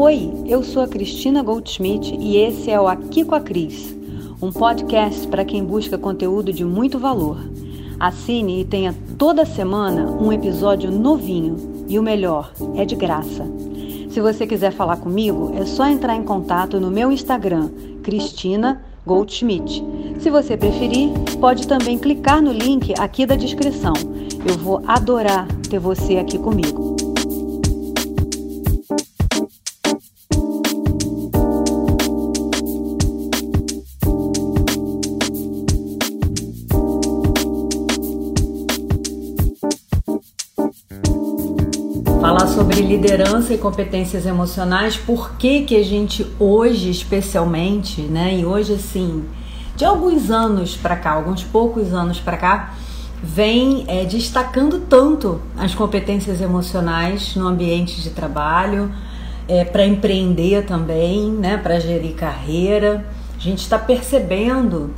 Oi, eu sou a Cristina Goldschmidt e esse é o Aqui com a Cris, um podcast para quem busca conteúdo de muito valor. Assine e tenha toda semana um episódio novinho e o melhor, é de graça. Se você quiser falar comigo, é só entrar em contato no meu Instagram, Cristina Goldschmidt. Se você preferir, pode também clicar no link aqui da descrição. Eu vou adorar ter você aqui comigo. Sobre liderança e competências emocionais, por que que a gente hoje especialmente, né, e hoje assim, de alguns anos para cá, alguns poucos anos para cá, vem é, destacando tanto as competências emocionais no ambiente de trabalho, é, para empreender também, né, para gerir carreira. A gente está percebendo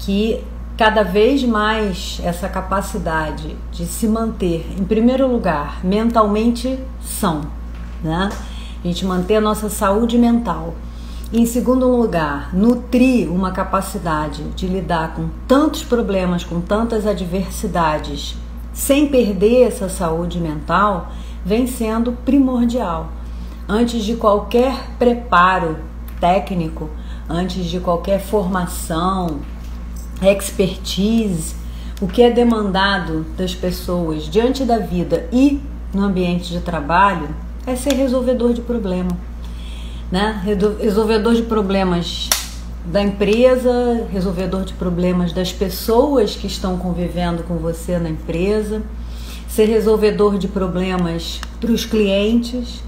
que cada vez mais essa capacidade de se manter, em primeiro lugar, mentalmente são, né? A gente manter a nossa saúde mental. Em segundo lugar, nutrir uma capacidade de lidar com tantos problemas, com tantas adversidades, sem perder essa saúde mental, vem sendo primordial. Antes de qualquer preparo técnico, antes de qualquer formação, expertise, o que é demandado das pessoas diante da vida e no ambiente de trabalho é ser resolvedor de problema, né? Resolvedor de problemas da empresa, resolvedor de problemas das pessoas que estão convivendo com você na empresa, ser resolvedor de problemas para os clientes,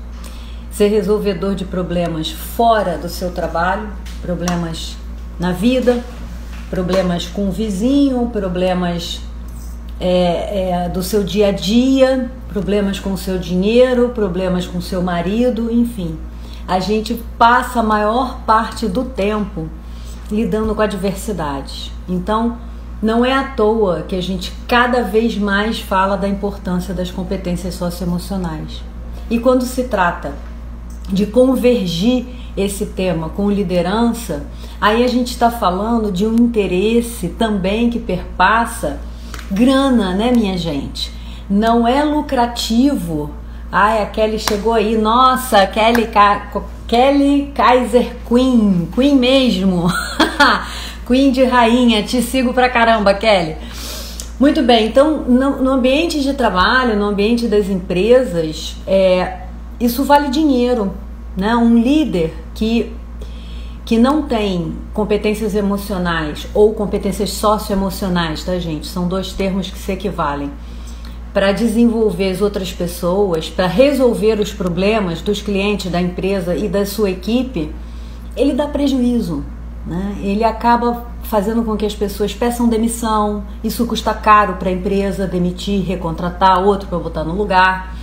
ser resolvedor de problemas fora do seu trabalho, problemas na vida, problemas com o vizinho, problemas é, é, do seu dia a dia, problemas com o seu dinheiro, problemas com o seu marido, enfim. A gente passa a maior parte do tempo lidando com adversidades. Então, não é à toa que a gente cada vez mais fala da importância das competências socioemocionais. E quando se trata de convergir esse tema com liderança, aí a gente está falando de um interesse também que perpassa grana, né, minha gente? Não é lucrativo. Ai, a Kelly chegou aí, nossa, Kelly, Kelly Kaiser Queen, Queen mesmo. Queen de rainha, te sigo pra caramba, Kelly. Muito bem, então no, no ambiente de trabalho, no ambiente das empresas, é, isso vale dinheiro, né? Um líder que que não tem competências emocionais ou competências socioemocionais, tá, gente? São dois termos que se equivalem. Para desenvolver as outras pessoas, para resolver os problemas dos clientes, da empresa e da sua equipe, ele dá prejuízo. Né? Ele acaba fazendo com que as pessoas peçam demissão, isso custa caro para a empresa demitir, recontratar outro para botar no lugar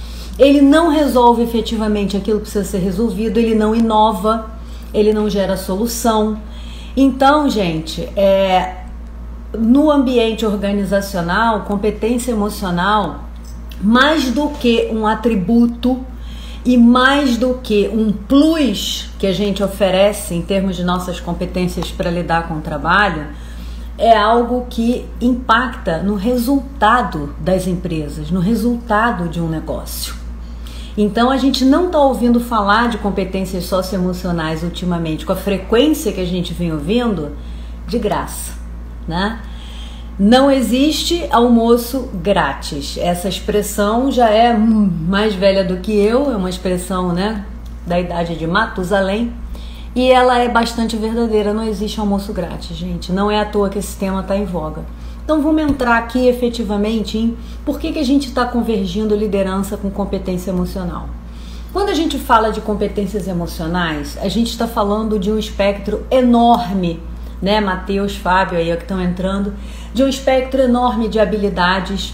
ele não resolve efetivamente aquilo que precisa ser resolvido, ele não inova, ele não gera solução. Então, gente, é, no ambiente organizacional, competência emocional, mais do que um atributo e mais do que um plus que a gente oferece em termos de nossas competências para lidar com o trabalho, é algo que impacta no resultado das empresas, no resultado de um negócio. Então a gente não está ouvindo falar de competências socioemocionais ultimamente com a frequência que a gente vem ouvindo de graça, né? Não existe almoço grátis. Essa expressão já é mais velha do que eu, é uma expressão, né, da idade de Matusalém, e ela é bastante verdadeira. Não existe almoço grátis, gente. Não é à toa que esse tema está em voga. Então vamos entrar aqui efetivamente em por que, que a gente está convergindo liderança com competência emocional. Quando a gente fala de competências emocionais, a gente está falando de um espectro enorme, né, Matheus, Fábio aí que estão entrando, de um espectro enorme de habilidades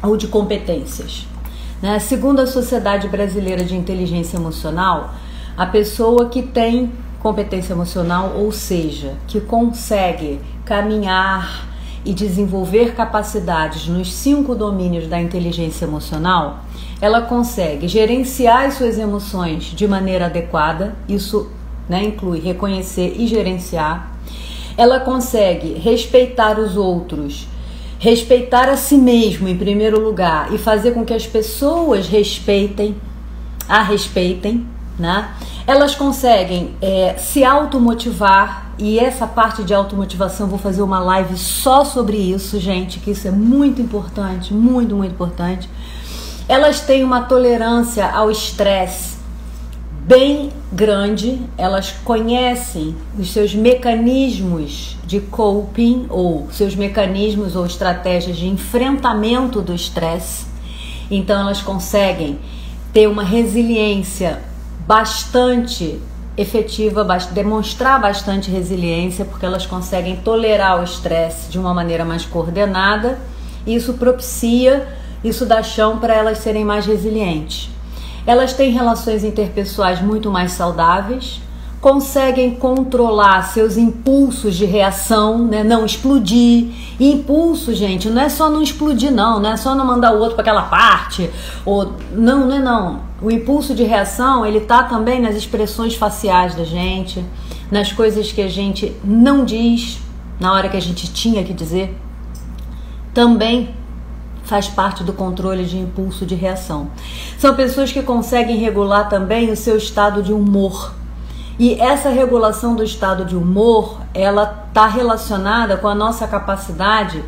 ou de competências. Né? Segundo a Sociedade Brasileira de Inteligência Emocional, a pessoa que tem competência emocional, ou seja, que consegue caminhar, e desenvolver capacidades nos cinco domínios da inteligência emocional, ela consegue gerenciar as suas emoções de maneira adequada, isso né, inclui reconhecer e gerenciar. Ela consegue respeitar os outros, respeitar a si mesmo em primeiro lugar e fazer com que as pessoas respeitem, a respeitem, né? Elas conseguem é, se automotivar e essa parte de automotivação vou fazer uma live só sobre isso, gente, que isso é muito importante, muito, muito importante. Elas têm uma tolerância ao estresse bem grande, elas conhecem os seus mecanismos de coping ou seus mecanismos ou estratégias de enfrentamento do estresse. Então elas conseguem ter uma resiliência bastante efetiva, demonstrar bastante resiliência, porque elas conseguem tolerar o estresse de uma maneira mais coordenada. E isso propicia isso dá chão para elas serem mais resilientes. Elas têm relações interpessoais muito mais saudáveis, conseguem controlar seus impulsos de reação, né? não explodir. E impulso, gente, não é só não explodir, não, não é só não mandar o outro para aquela parte, ou não, não é não. O impulso de reação, ele tá também nas expressões faciais da gente, nas coisas que a gente não diz na hora que a gente tinha que dizer. Também faz parte do controle de impulso de reação. São pessoas que conseguem regular também o seu estado de humor. E essa regulação do estado de humor, ela está relacionada com a nossa capacidade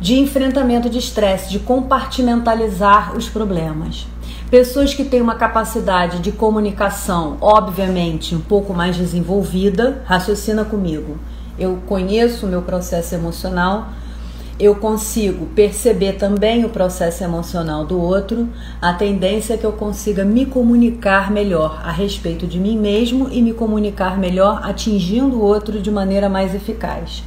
de enfrentamento de estresse, de compartimentalizar os problemas. Pessoas que têm uma capacidade de comunicação, obviamente, um pouco mais desenvolvida, raciocina comigo. Eu conheço o meu processo emocional, eu consigo perceber também o processo emocional do outro, a tendência é que eu consiga me comunicar melhor a respeito de mim mesmo e me comunicar melhor atingindo o outro de maneira mais eficaz.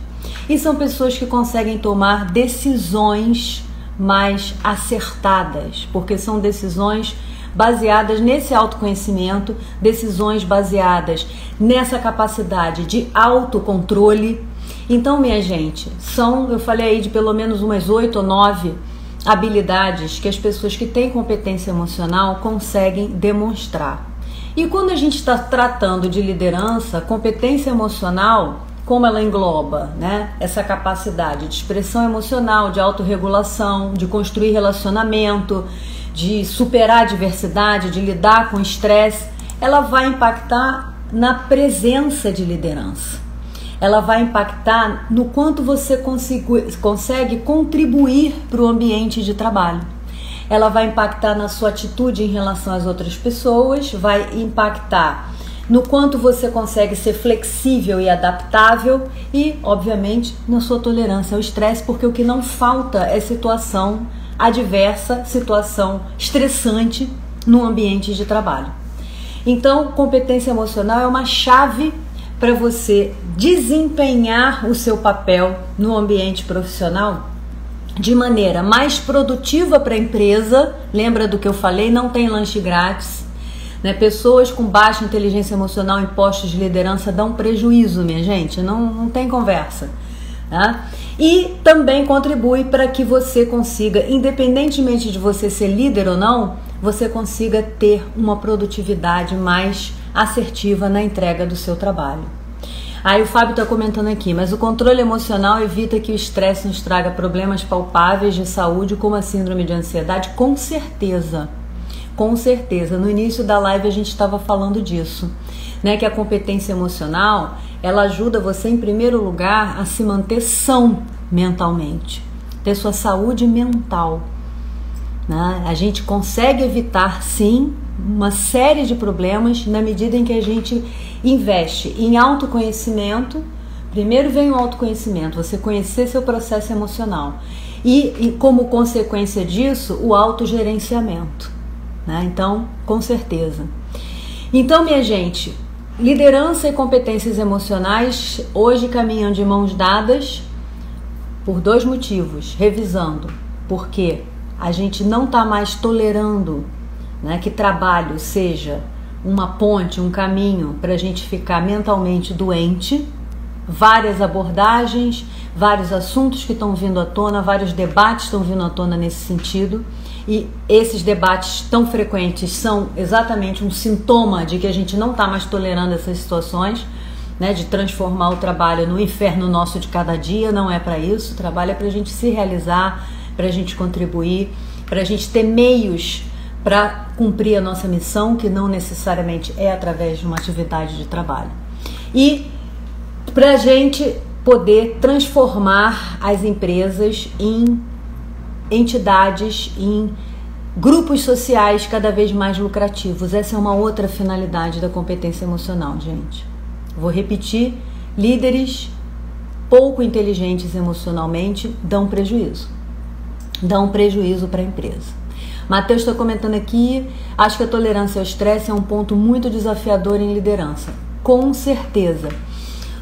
E são pessoas que conseguem tomar decisões mais acertadas, porque são decisões baseadas nesse autoconhecimento, decisões baseadas nessa capacidade de autocontrole então, minha gente, são, eu falei aí de pelo menos umas oito ou nove habilidades que as pessoas que têm competência emocional conseguem demonstrar. E quando a gente está tratando de liderança, competência emocional, como ela engloba, né? Essa capacidade de expressão emocional, de autorregulação, de construir relacionamento, de superar a adversidade, de lidar com estresse, ela vai impactar na presença de liderança ela vai impactar no quanto você consigo, consegue contribuir para o ambiente de trabalho. Ela vai impactar na sua atitude em relação às outras pessoas, vai impactar no quanto você consegue ser flexível e adaptável e, obviamente, na sua tolerância ao estresse, porque o que não falta é situação adversa, situação estressante no ambiente de trabalho. Então, competência emocional é uma chave para você desempenhar o seu papel no ambiente profissional de maneira mais produtiva para a empresa. Lembra do que eu falei? Não tem lanche grátis. Né? Pessoas com baixa inteligência emocional em postos de liderança dão prejuízo, minha gente. Não, não tem conversa. Tá? E também contribui para que você consiga, independentemente de você ser líder ou não, você consiga ter uma produtividade mais assertiva na entrega do seu trabalho. Aí o Fábio está comentando aqui, mas o controle emocional evita que o estresse nos traga problemas palpáveis de saúde, como a síndrome de ansiedade? Com certeza. Com certeza. No início da live a gente estava falando disso, né? Que a competência emocional ela ajuda você, em primeiro lugar, a se manter são mentalmente, ter sua saúde mental. Né? A gente consegue evitar, sim, uma série de problemas na medida em que a gente investe em autoconhecimento. Primeiro vem o autoconhecimento, você conhecer seu processo emocional. E, e como consequência disso, o autogerenciamento. Né? Então, com certeza. Então, minha gente, liderança e competências emocionais hoje caminham de mãos dadas por dois motivos. Revisando, porque a gente não está mais tolerando né, que trabalho seja uma ponte, um caminho para a gente ficar mentalmente doente, várias abordagens, vários assuntos que estão vindo à tona, vários debates estão vindo à tona nesse sentido. e esses debates tão frequentes são exatamente um sintoma de que a gente não está mais tolerando essas situações, né, de transformar o trabalho no inferno nosso de cada dia. Não é para isso. O trabalho é para a gente se realizar, para a gente contribuir, para a gente ter meios para cumprir a nossa missão, que não necessariamente é através de uma atividade de trabalho. E para a gente poder transformar as empresas em entidades, em grupos sociais cada vez mais lucrativos. Essa é uma outra finalidade da competência emocional, gente. Vou repetir: líderes pouco inteligentes emocionalmente dão prejuízo. Dão prejuízo para a empresa. Matheus está comentando aqui, acho que a tolerância ao estresse é um ponto muito desafiador em liderança. Com certeza.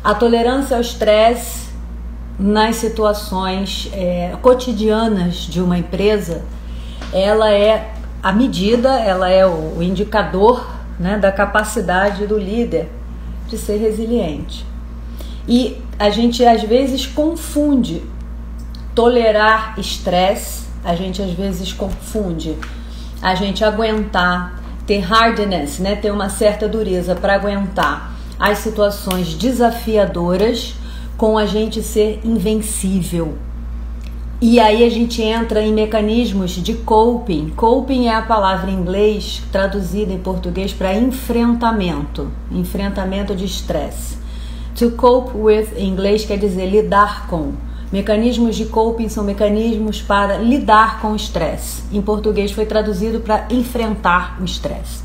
A tolerância ao estresse nas situações é, cotidianas de uma empresa, ela é a medida, ela é o, indicador né, da capacidade do líder de ser resiliente. E a gente às vezes confunde tolerar estresse, a gente às vezes confunde a gente aguentar, ter hardness, né, ter uma certa dureza para aguentar as situações desafiadoras com a gente ser invencível. E aí a gente entra em mecanismos de coping. Coping é a palavra em inglês traduzida em português para enfrentamento, enfrentamento de estresse. To cope with em inglês quer dizer lidar com. Mecanismos de coping são mecanismos para lidar com o estresse. Em português foi traduzido para enfrentar o estresse.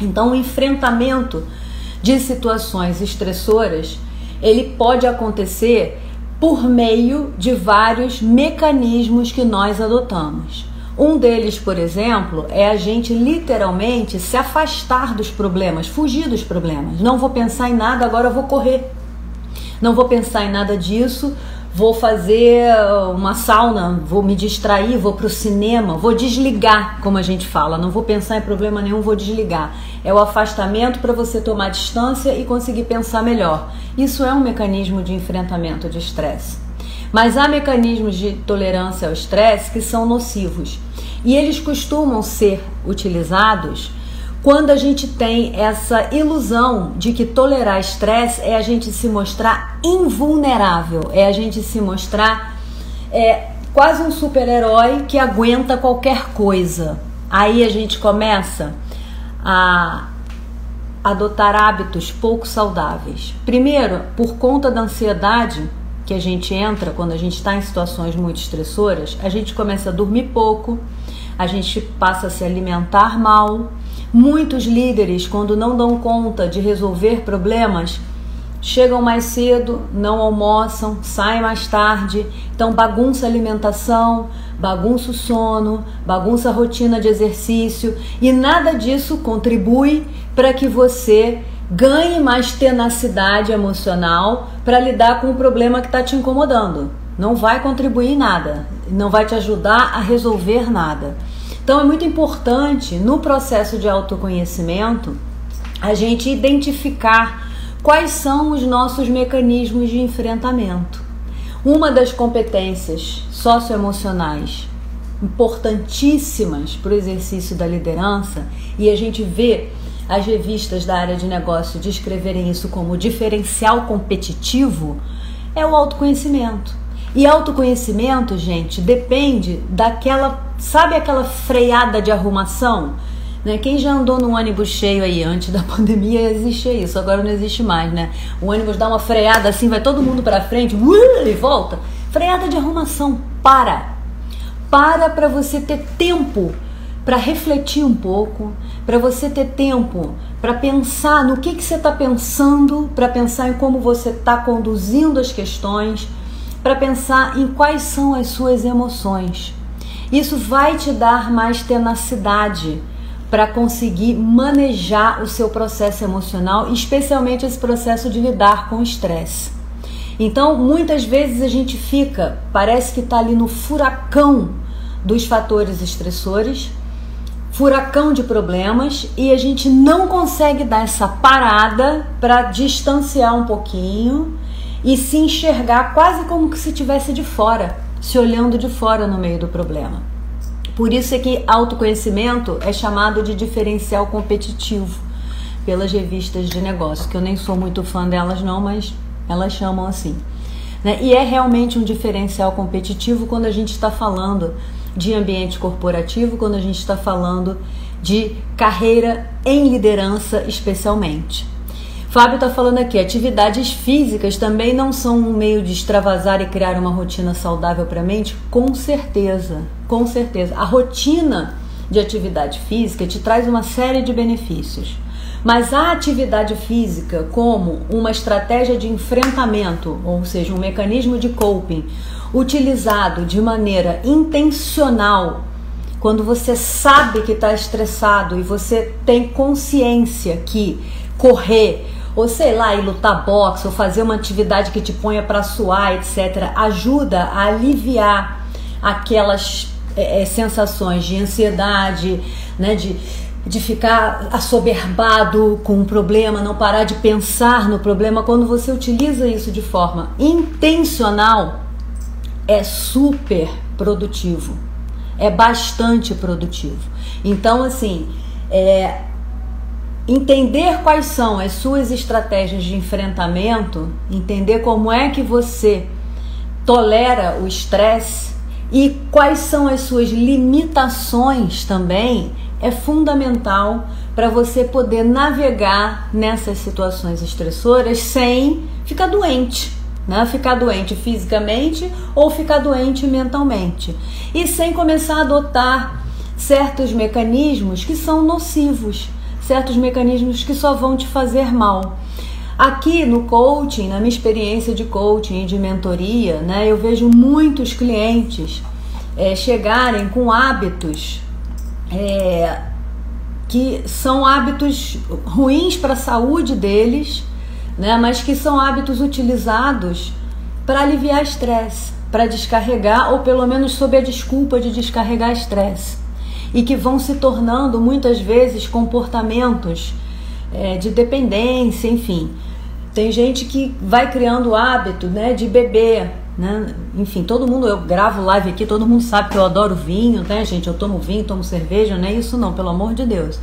Então, o enfrentamento de situações estressoras ele pode acontecer por meio de vários mecanismos que nós adotamos. Um deles, por exemplo, é a gente literalmente se afastar dos problemas, fugir dos problemas. Não vou pensar em nada, agora vou correr. Não vou pensar em nada disso, vou fazer uma sauna, vou me distrair, vou para o cinema, vou desligar, como a gente fala, não vou pensar em problema nenhum, vou desligar. É o afastamento para você tomar distância e conseguir pensar melhor. Isso é um mecanismo de enfrentamento de estresse. Mas há mecanismos de tolerância ao estresse que são nocivos e eles costumam ser utilizados quando a gente tem essa ilusão de que tolerar estresse é a gente se mostrar invulnerável, é a gente se mostrar é, quase um super-herói que aguenta qualquer coisa. Aí a gente começa a adotar hábitos pouco saudáveis. Primeiro, por conta da ansiedade que a gente entra quando a gente está em situações muito estressoras, a gente começa a dormir pouco, a gente passa a se alimentar mal Muitos líderes, quando não dão conta de resolver problemas, chegam mais cedo, não almoçam, saem mais tarde, então bagunça a alimentação, bagunça o sono, bagunça a rotina de exercício e nada disso contribui para que você ganhe mais tenacidade emocional para lidar com o problema que está te incomodando. Não vai contribuir em nada, não vai te ajudar a resolver nada. Então é muito importante no processo de autoconhecimento a gente identificar quais são os nossos mecanismos de enfrentamento. Uma das competências socioemocionais importantíssimas para o exercício da liderança, e a gente vê as revistas da área de negócio descreverem isso como diferencial competitivo, é o autoconhecimento. E autoconhecimento, gente, depende daquela, sabe aquela freada de arrumação? Né? Quem já andou num ônibus cheio aí antes da pandemia existia isso, agora não existe mais, né? O ônibus dá uma freada assim, vai todo mundo para frente, uh, e volta. Freada de arrumação, para. Para para você ter tempo para refletir um pouco, para você ter tempo para pensar no que, que você está pensando, para pensar em como você está conduzindo as questões, para pensar em quais são as suas emoções. Isso vai te dar mais tenacidade para conseguir manejar o seu processo emocional, especialmente esse processo de lidar com o estresse. Então, muitas vezes a gente fica, parece que está ali no furacão dos fatores estressores, furacão de problemas, e a gente não consegue dar essa parada para distanciar um pouquinho e se enxergar quase como se estivesse de fora, se olhando de fora no meio do problema. Por isso é que autoconhecimento é chamado de diferencial competitivo pelas revistas de negócio, que eu nem sou muito fã delas não, mas elas chamam assim. Né? E é realmente um diferencial competitivo quando a gente está falando de ambiente corporativo, quando a gente está falando de carreira em liderança, especialmente. Fábio está falando aqui, atividades físicas também não são um meio de extravasar e criar uma rotina saudável para a mente? Com certeza, com certeza. A rotina de atividade física te traz uma série de benefícios. Mas a atividade física, como uma estratégia de enfrentamento, ou seja, um mecanismo de coping, utilizado de maneira intencional, quando você sabe que está estressado e você tem consciência que correr, ou sei lá, ir lutar boxe, ou fazer uma atividade que te ponha para suar, etc., ajuda a aliviar aquelas é, sensações de ansiedade, né, de de ficar assoberbado com o problema, não parar de pensar no problema, quando você utiliza isso de forma intencional, é super produtivo. É bastante produtivo. Então, assim, é, entender quais são as suas estratégias de enfrentamento, entender como é que você tolera o estresse e quais são as suas limitações também é fundamental para você poder navegar nessas situações estressoras sem ficar doente, né? Ficar doente fisicamente ou ficar doente mentalmente. E sem começar a adotar certos mecanismos que são nocivos, certos mecanismos que só vão te fazer mal. Aqui no coaching, na minha experiência de coaching e de mentoria, né, eu vejo muitos clientes é, chegarem com hábitos é, que são hábitos ruins para a saúde deles, né, mas que são hábitos utilizados para aliviar estresse, para descarregar, ou pelo menos sob a desculpa de descarregar estresse, e que vão se tornando muitas vezes comportamentos é, de dependência, enfim. Tem gente que vai criando o hábito né, de beber né? Enfim, todo mundo, eu gravo live aqui, todo mundo sabe que eu adoro vinho, né, gente? Eu tomo vinho, tomo cerveja, não é isso não, pelo amor de Deus.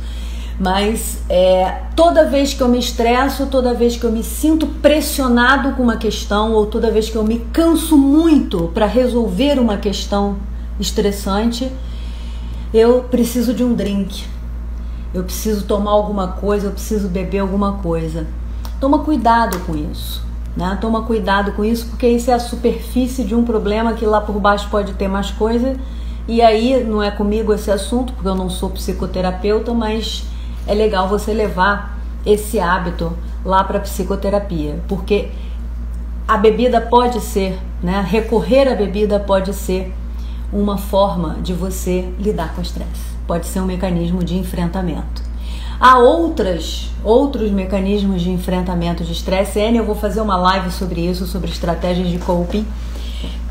Mas é, toda vez que eu me estresso, toda vez que eu me sinto pressionado com uma questão, ou toda vez que eu me canso muito para resolver uma questão estressante, eu preciso de um drink. Eu preciso tomar alguma coisa, eu preciso beber alguma coisa. Toma cuidado com isso. Né? Toma cuidado com isso, porque isso é a superfície de um problema que lá por baixo pode ter mais coisa. E aí não é comigo esse assunto, porque eu não sou psicoterapeuta, mas é legal você levar esse hábito lá para psicoterapia, porque a bebida pode ser, né? Recorrer à bebida pode ser uma forma de você lidar com o estresse. Pode ser um mecanismo de enfrentamento. Há outras, outros mecanismos de enfrentamento de estresse. N, eu vou fazer uma live sobre isso, sobre estratégias de coping,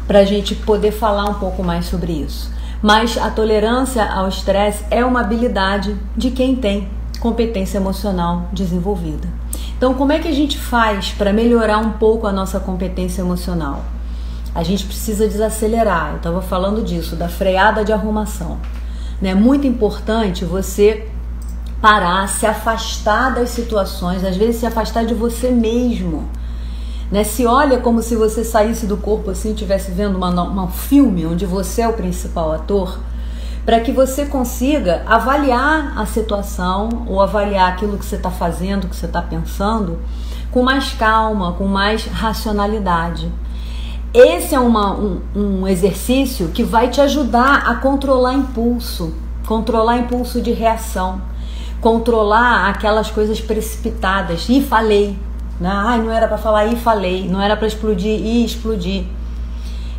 para a gente poder falar um pouco mais sobre isso. Mas a tolerância ao estresse é uma habilidade de quem tem competência emocional desenvolvida. Então, como é que a gente faz para melhorar um pouco a nossa competência emocional? A gente precisa desacelerar. Eu estava falando disso, da freada de arrumação. É né? muito importante você parar, se afastar das situações, às vezes se afastar de você mesmo. Né? Se olha como se você saísse do corpo assim, estivesse vendo uma, um filme onde você é o principal ator, para que você consiga avaliar a situação ou avaliar aquilo que você está fazendo, que você está pensando, com mais calma, com mais racionalidade. Esse é uma, um, um exercício que vai te ajudar a controlar impulso, controlar impulso de reação controlar aquelas coisas precipitadas. E falei. Né? Ai, não era para falar e falei. Não era para explodir e explodir.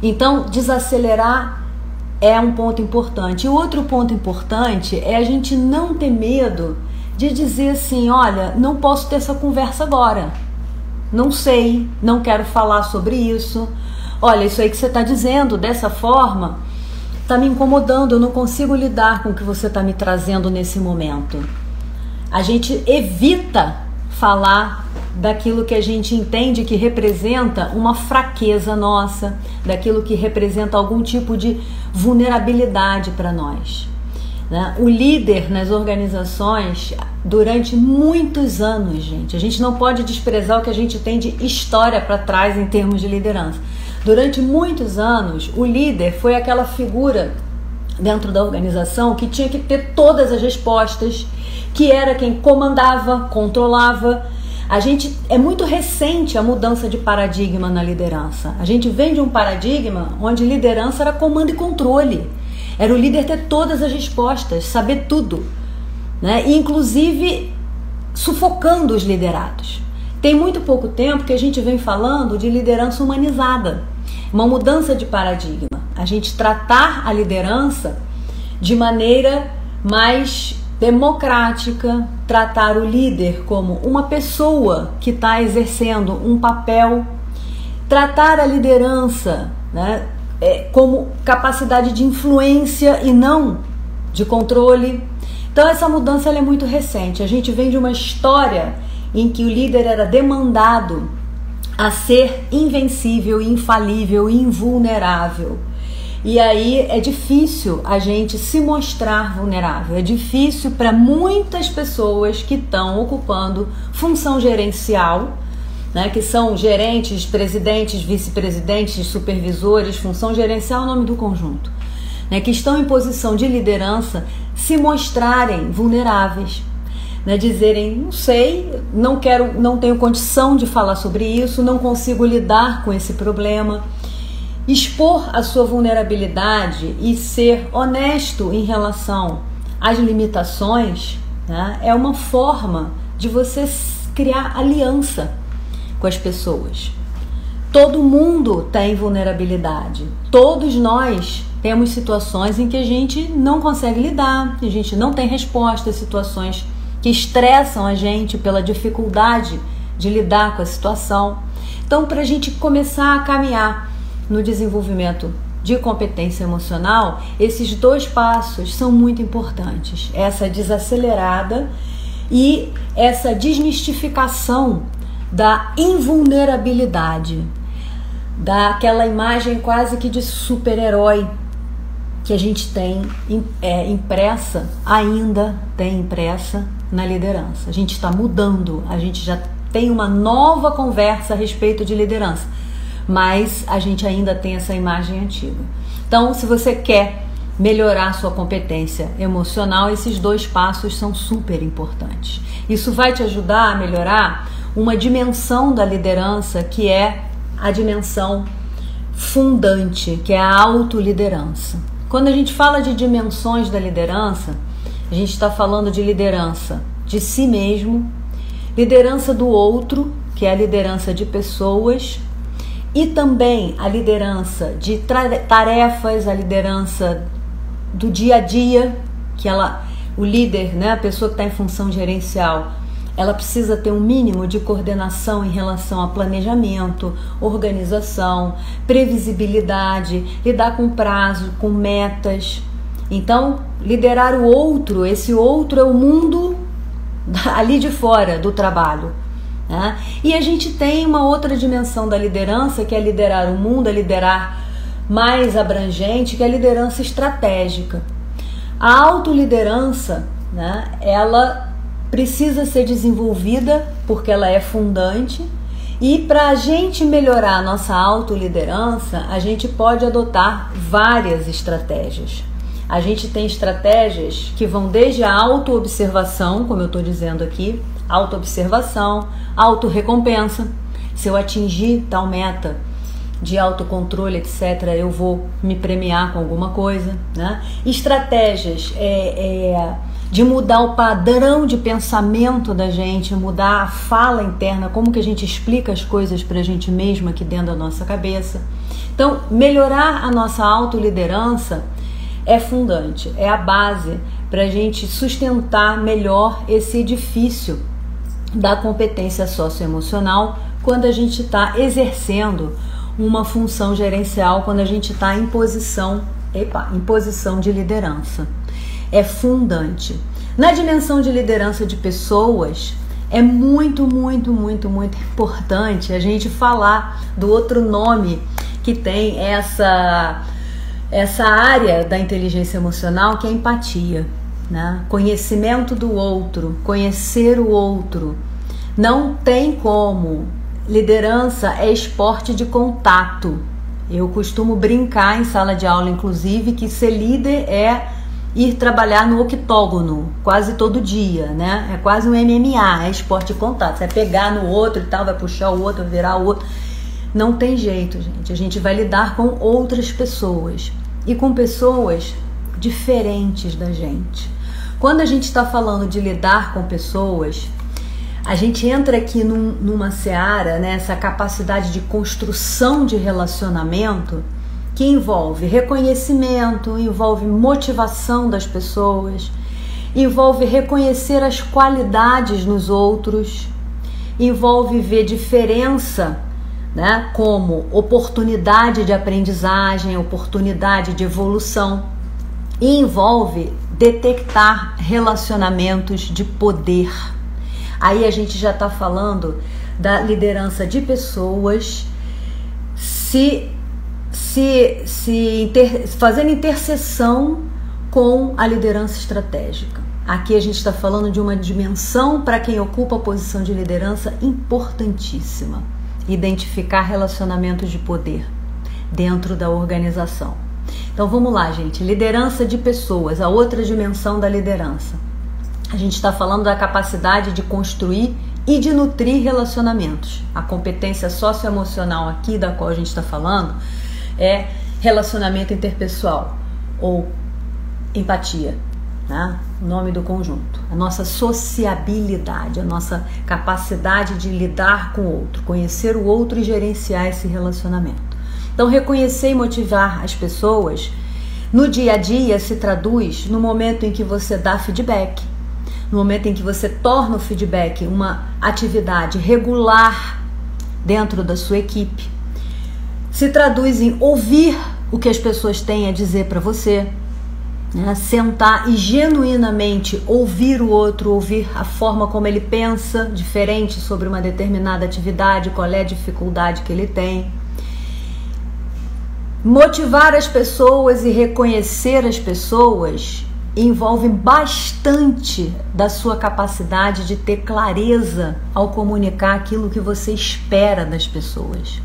Então, desacelerar é um ponto importante. E outro ponto importante é a gente não ter medo de dizer assim: olha, não posso ter essa conversa agora. Não sei, não quero falar sobre isso. Olha, isso aí que você está dizendo dessa forma está me incomodando, eu não consigo lidar com o que você está me trazendo nesse momento a gente evita falar daquilo que a gente entende que representa uma fraqueza nossa, daquilo que representa algum tipo de vulnerabilidade para nós. Né? O líder nas organizações, durante muitos anos, gente, a gente não pode desprezar o que a gente tem de história para trás em termos de liderança. Durante muitos anos, o líder foi aquela figura dentro da organização que tinha que ter todas as respostas, que era quem comandava, controlava. A gente é muito recente a mudança de paradigma na liderança. A gente vem de um paradigma onde liderança era comando e controle. Era o líder ter todas as respostas, saber tudo, né? E, inclusive sufocando os liderados. Tem muito pouco tempo que a gente vem falando de liderança humanizada, uma mudança de paradigma. A gente tratar a liderança de maneira mais democrática, tratar o líder como uma pessoa que está exercendo um papel, tratar a liderança né, é, como capacidade de influência e não de controle. Então essa mudança é muito recente. A gente vem de uma história em que o líder era demandado a ser invencível, infalível, invulnerável. E aí é difícil a gente se mostrar vulnerável. É difícil para muitas pessoas que estão ocupando função gerencial né, que são gerentes, presidentes, vice-presidentes, supervisores, função gerencial é o nome do conjunto, né, que estão em posição de liderança, se mostrarem vulneráveis, né, dizerem não sei, não quero, não tenho condição de falar sobre isso, não consigo lidar com esse problema. Expor a sua vulnerabilidade e ser honesto em relação às limitações né, é uma forma de você criar aliança com as pessoas. Todo mundo tem vulnerabilidade. Todos nós temos situações em que a gente não consegue lidar, a gente não tem resposta, situações que estressam a gente pela dificuldade de lidar com a situação. Então, para a gente começar a caminhar no desenvolvimento de competência emocional, esses dois passos são muito importantes. Essa desacelerada e essa desmistificação da invulnerabilidade, daquela imagem quase que de super-herói que a gente tem é, impressa, ainda tem impressa na liderança. A gente está mudando, a gente já tem uma nova conversa a respeito de liderança, mas a gente ainda tem essa imagem antiga. Então, se você quer melhorar sua competência emocional, esses dois passos são super importantes. Isso vai te ajudar a melhorar uma dimensão da liderança que é a dimensão fundante, que é a autoliderança. Quando a gente fala de dimensões da liderança, a gente está falando de liderança de si mesmo, liderança do outro, que é a liderança de pessoas, e também a liderança de tarefas, a liderança do dia a dia, que ela, o líder, né, a pessoa que está em função gerencial, ela precisa ter um mínimo de coordenação em relação a planejamento, organização, previsibilidade, lidar com prazo, com metas. Então, liderar o outro, esse outro é o mundo ali de fora do trabalho. Né? E a gente tem uma outra dimensão da liderança, que é liderar o mundo, é liderar mais abrangente, que é a liderança estratégica. A autoliderança, né, ela precisa ser desenvolvida porque ela é fundante. E para a gente melhorar a nossa autoliderança, a gente pode adotar várias estratégias. A gente tem estratégias que vão desde a autoobservação, como eu estou dizendo aqui, autoobservação, autorrecompensa. Se eu atingir tal meta de autocontrole, etc., eu vou me premiar com alguma coisa. Né? Estratégias é, é de mudar o padrão de pensamento da gente, mudar a fala interna, como que a gente explica as coisas para a gente mesma aqui dentro da nossa cabeça. Então, melhorar a nossa autoliderança é fundante, é a base para a gente sustentar melhor esse edifício da competência socioemocional quando a gente está exercendo uma função gerencial, quando a gente está em posição, epa, em posição de liderança é fundante. Na dimensão de liderança de pessoas, é muito, muito, muito, muito importante a gente falar do outro nome que tem essa essa área da inteligência emocional que é empatia, né? Conhecimento do outro, conhecer o outro. Não tem como. Liderança é esporte de contato. Eu costumo brincar em sala de aula, inclusive, que ser líder é ir trabalhar no octógono quase todo dia, né? É quase um MMA, é esporte de contato. Você vai pegar no outro e tal, vai puxar o outro, virar o outro. Não tem jeito, gente. A gente vai lidar com outras pessoas e com pessoas diferentes da gente. Quando a gente está falando de lidar com pessoas, a gente entra aqui num, numa seara, né, essa capacidade de construção de relacionamento que envolve reconhecimento, envolve motivação das pessoas, envolve reconhecer as qualidades nos outros, envolve ver diferença, né, como oportunidade de aprendizagem, oportunidade de evolução, e envolve detectar relacionamentos de poder. Aí a gente já está falando da liderança de pessoas se, se, se inter, fazendo interseção com a liderança estratégica. Aqui a gente está falando de uma dimensão para quem ocupa a posição de liderança importantíssima: identificar relacionamentos de poder dentro da organização. Então vamos lá, gente. Liderança de pessoas, a outra dimensão da liderança. A gente está falando da capacidade de construir e de nutrir relacionamentos. A competência socioemocional aqui da qual a gente está falando é relacionamento interpessoal ou empatia, né? o nome do conjunto. A nossa sociabilidade, a nossa capacidade de lidar com o outro, conhecer o outro e gerenciar esse relacionamento. Então, reconhecer e motivar as pessoas no dia a dia se traduz no momento em que você dá feedback no momento em que você torna o feedback uma atividade regular dentro da sua equipe, se traduz em ouvir o que as pessoas têm a dizer para você, né? sentar e genuinamente ouvir o outro, ouvir a forma como ele pensa, diferente sobre uma determinada atividade, qual é a dificuldade que ele tem. Motivar as pessoas e reconhecer as pessoas envolve bastante da sua capacidade de ter clareza ao comunicar aquilo que você espera das pessoas.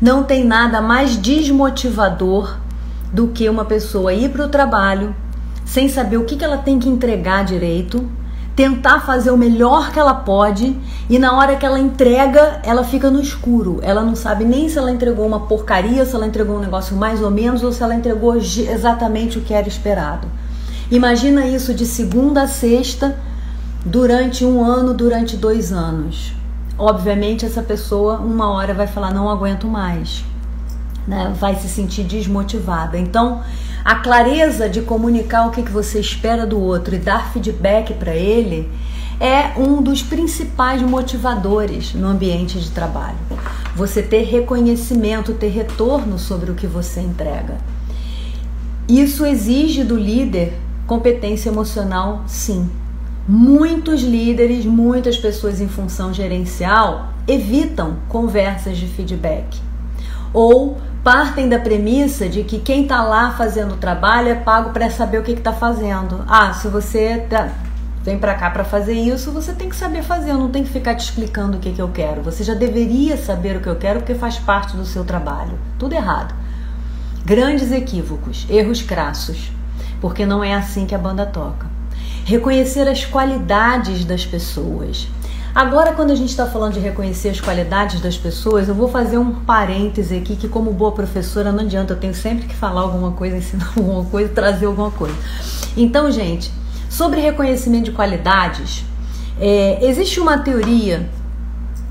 Não tem nada mais desmotivador do que uma pessoa ir para o trabalho sem saber o que ela tem que entregar direito, tentar fazer o melhor que ela pode e na hora que ela entrega, ela fica no escuro. Ela não sabe nem se ela entregou uma porcaria, se ela entregou um negócio mais ou menos ou se ela entregou exatamente o que era esperado. Imagina isso de segunda a sexta durante um ano, durante dois anos. Obviamente, essa pessoa, uma hora, vai falar: não aguento mais, né? vai se sentir desmotivada. Então, a clareza de comunicar o que, que você espera do outro e dar feedback para ele é um dos principais motivadores no ambiente de trabalho. Você ter reconhecimento, ter retorno sobre o que você entrega. Isso exige do líder Competência emocional, sim. Muitos líderes, muitas pessoas em função gerencial evitam conversas de feedback ou partem da premissa de que quem está lá fazendo o trabalho é pago para saber o que está fazendo. Ah, se você tá, vem para cá para fazer isso, você tem que saber fazer, eu não tem que ficar te explicando o que, que eu quero. Você já deveria saber o que eu quero porque faz parte do seu trabalho. Tudo errado. Grandes equívocos, erros crassos porque não é assim que a banda toca. Reconhecer as qualidades das pessoas. Agora, quando a gente está falando de reconhecer as qualidades das pessoas, eu vou fazer um parêntese aqui que, como boa professora, não adianta, eu tenho sempre que falar alguma coisa, ensinar alguma coisa, trazer alguma coisa. Então, gente, sobre reconhecimento de qualidades, é, existe uma teoria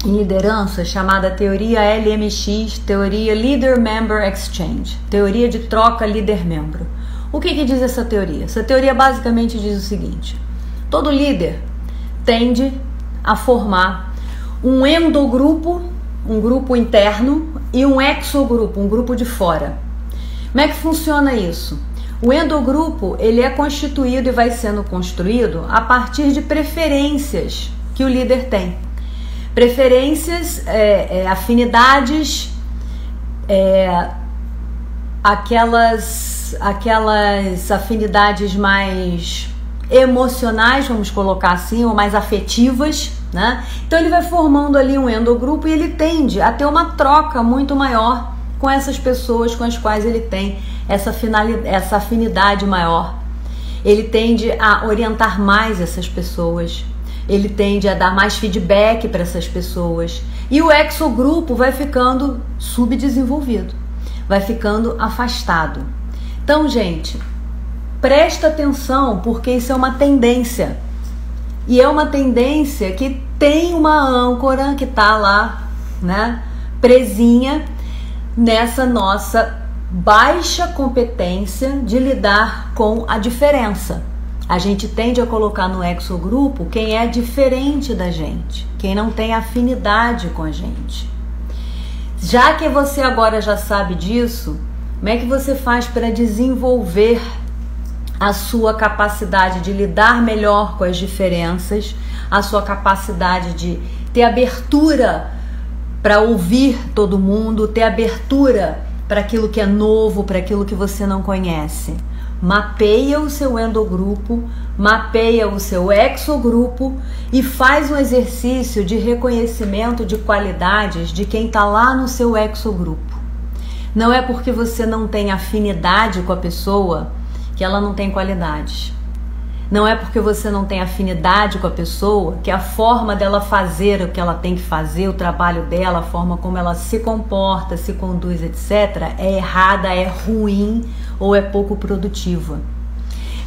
em liderança chamada teoria LMX, teoria Leader Member Exchange, teoria de troca líder-membro. O que, que diz essa teoria? Essa teoria basicamente diz o seguinte: todo líder tende a formar um endogrupo, um grupo interno, e um exogrupo, um grupo de fora. Como é que funciona isso? O endogrupo ele é constituído e vai sendo construído a partir de preferências que o líder tem. Preferências, é, é, afinidades, é, aquelas aquelas afinidades mais emocionais, vamos colocar assim, ou mais afetivas, né? Então ele vai formando ali um endogrupo e ele tende a ter uma troca muito maior com essas pessoas com as quais ele tem essa, finalidade, essa afinidade maior. Ele tende a orientar mais essas pessoas, ele tende a dar mais feedback para essas pessoas. E o exogrupo vai ficando subdesenvolvido, vai ficando afastado. Então, gente, presta atenção porque isso é uma tendência. E é uma tendência que tem uma âncora que está lá, né, presinha nessa nossa baixa competência de lidar com a diferença. A gente tende a colocar no exogrupo quem é diferente da gente, quem não tem afinidade com a gente. Já que você agora já sabe disso, como é que você faz para desenvolver a sua capacidade de lidar melhor com as diferenças, a sua capacidade de ter abertura para ouvir todo mundo, ter abertura para aquilo que é novo, para aquilo que você não conhece. Mapeia o seu endogrupo, mapeia o seu exogrupo e faz um exercício de reconhecimento de qualidades de quem está lá no seu exogrupo. Não é porque você não tem afinidade com a pessoa que ela não tem qualidades. Não é porque você não tem afinidade com a pessoa que a forma dela fazer o que ela tem que fazer, o trabalho dela, a forma como ela se comporta, se conduz, etc., é errada, é ruim ou é pouco produtiva.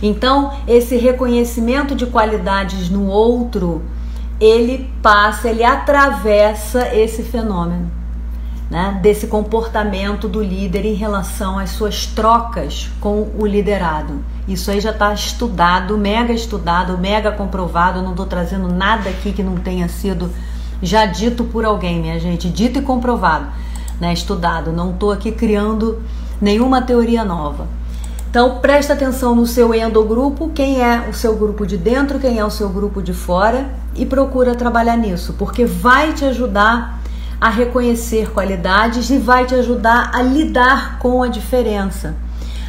Então, esse reconhecimento de qualidades no outro, ele passa, ele atravessa esse fenômeno né, desse comportamento do líder em relação às suas trocas com o liderado. Isso aí já está estudado, mega estudado, mega comprovado. não estou trazendo nada aqui que não tenha sido já dito por alguém, minha gente, dito e comprovado, né, estudado. Não estou aqui criando nenhuma teoria nova. Então presta atenção no seu endogrupo, quem é o seu grupo de dentro, quem é o seu grupo de fora e procura trabalhar nisso, porque vai te ajudar a reconhecer qualidades e vai te ajudar a lidar com a diferença.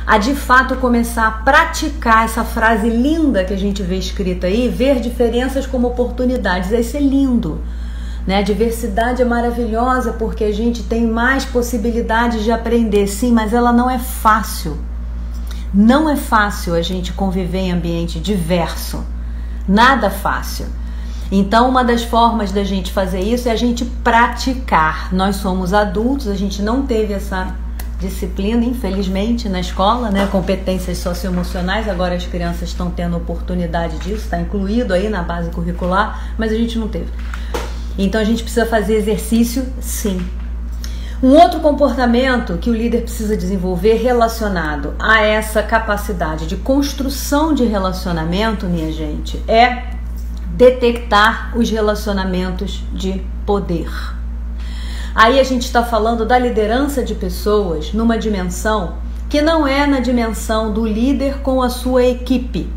A de fato começar a praticar essa frase linda que a gente vê escrita aí, ver diferenças como oportunidades. Isso é lindo. Né? A diversidade é maravilhosa porque a gente tem mais possibilidades de aprender, sim, mas ela não é fácil. Não é fácil a gente conviver em ambiente diverso. Nada fácil. Então, uma das formas da gente fazer isso é a gente praticar. Nós somos adultos, a gente não teve essa disciplina, infelizmente, na escola, né? Competências socioemocionais, agora as crianças estão tendo oportunidade disso, está incluído aí na base curricular, mas a gente não teve. Então a gente precisa fazer exercício, sim. Um outro comportamento que o líder precisa desenvolver relacionado a essa capacidade de construção de relacionamento, minha gente, é detectar os relacionamentos de poder. Aí a gente está falando da liderança de pessoas numa dimensão que não é na dimensão do líder com a sua equipe,